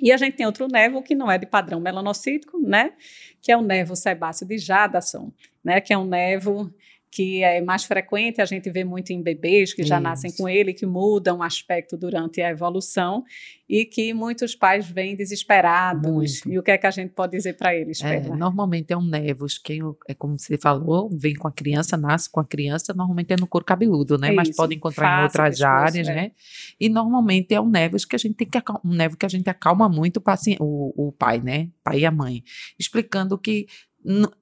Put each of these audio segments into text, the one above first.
E a gente tem outro nevo que não é de padrão melanocítico, né? Que é o nevo sebáceo de Jadasson, né? Que é um nevo que é mais frequente, a gente vê muito em bebês que já Isso. nascem com ele, que mudam o aspecto durante a evolução e que muitos pais vêm desesperados. Muito. E o que é que a gente pode dizer para eles? É, normalmente é um nevos, quem é como você falou, vem com a criança, nasce com a criança, normalmente é no couro cabeludo, né? É Mas pode encontrar em outras áreas, é. né? E normalmente é um nevos que a gente tem que um nevo que a gente acalma muito o, paciente, o, o pai, né? Pai e a mãe, explicando que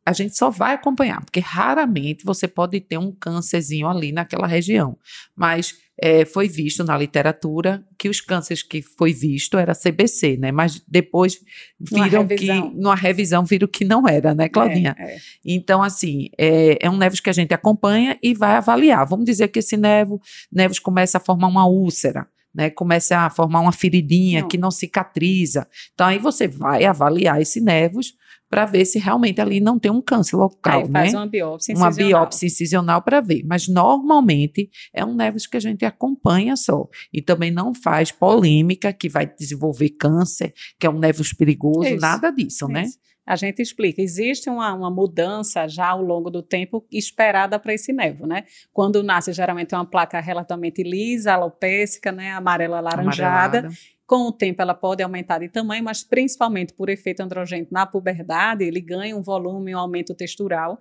a gente só vai acompanhar, porque raramente você pode ter um câncerzinho ali naquela região. Mas é, foi visto na literatura que os cânceres que foi visto era CBC, né? Mas depois viram que, numa revisão, viram que não era, né, Claudinha? É, é. Então, assim, é, é um nevos que a gente acompanha e vai avaliar. Vamos dizer que esse nevo, nevos começa a formar uma úlcera. Né, começa a formar uma feridinha não. que não cicatriza. Então, aí você vai avaliar esse nevos para ver se realmente ali não tem um câncer local, Aí faz né? uma biópsia incisional. Uma biópsia incisional para ver, mas normalmente é um nevos que a gente acompanha só e também não faz polêmica que vai desenvolver câncer, que é um nevos perigoso, Isso. nada disso, né? Isso. né? A gente explica, existe uma, uma, mudança já ao longo do tempo esperada para esse nevo, né? Quando nasce, geralmente é uma placa relativamente lisa, alopécica, né? Amarela alaranjada. Amarelada com o tempo, ela pode aumentar de tamanho, mas principalmente por efeito androgênico na puberdade, ele ganha um volume, um aumento textural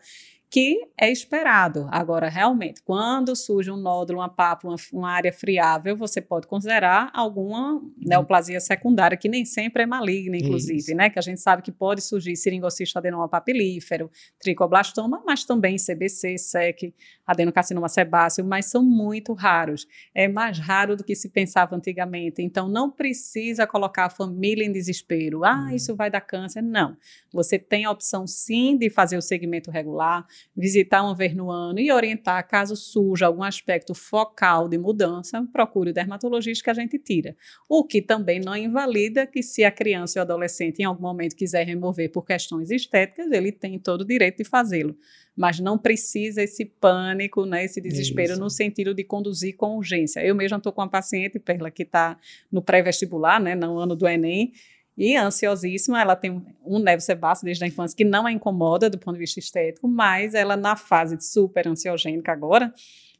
que é esperado. Agora, realmente, quando surge um nódulo, uma pápula, uma, uma área friável, você pode considerar alguma uhum. neoplasia secundária, que nem sempre é maligna, inclusive, Isso. né? Que a gente sabe que pode surgir seringocisto adenoma papilífero, tricoblastoma, mas também CBC, SEC, adenocarcinoma sebáceo, mas são muito raros. É mais raro do que se pensava antigamente. Então, não precisa colocar a família em desespero. Ah, uhum. isso vai dar câncer. Não. Você tem a opção, sim, de fazer o segmento regular, visitar uma vez no ano e orientar caso surja algum aspecto focal de mudança, procure o dermatologista que a gente tira. O que também não invalida que se a criança ou adolescente em algum momento quiser remover por questões estéticas, ele tem todo o direito de fazê-lo. Mas não precisa esse pânico, né, esse desespero Isso. no sentido de conduzir com urgência. Eu mesma estou com uma paciente, Perla, que está no pré-vestibular, né, no ano do Enem, e ansiosíssima, ela tem um nervo sebáceo desde a infância que não a incomoda do ponto de vista estético, mas ela na fase de super ansiogênica agora,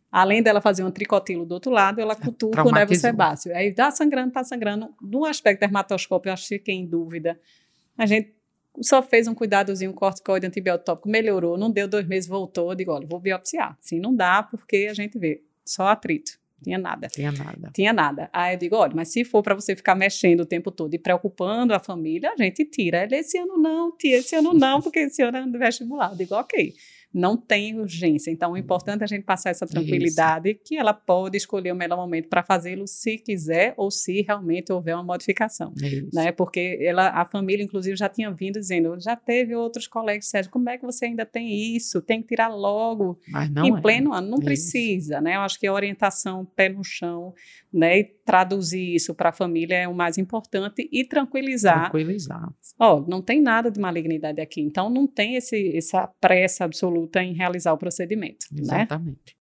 além dela fazer um tricotilo do outro lado, ela cutuca o nervo sebáceo. Aí tá sangrando, tá sangrando. No aspecto dermatoscópico, eu acho que fiquei em dúvida. A gente só fez um cuidadozinho, um corticoide antibiótico, melhorou, não deu dois meses, voltou. Eu digo, olha, vou biopsiar. Sim, não dá, porque a gente vê só atrito. Tinha nada. Tinha nada. Tinha nada. Aí eu digo, olha, mas se for para você ficar mexendo o tempo todo e preocupando a família, a gente tira. Ele, esse ano não, tia, esse ano não, porque esse ano é vestibular. Eu digo, ok não tem urgência. Então, o importante é a gente passar essa tranquilidade Isso. que ela pode escolher o melhor momento para fazê-lo se quiser ou se realmente houver uma modificação. Isso. Né? Porque ela, a família, inclusive, já tinha vindo dizendo, já teve outros colegas, Sérgio, como é que você ainda tem isso? Tem que tirar logo. Mas não em é. pleno ano. Não Isso. precisa, né? Eu acho que a orientação pé no chão, né? E traduzir isso para a família é o mais importante e tranquilizar. Tranquilizar. Ó, não tem nada de malignidade aqui, então não tem esse, essa pressa absoluta em realizar o procedimento. Né? Exatamente. Né?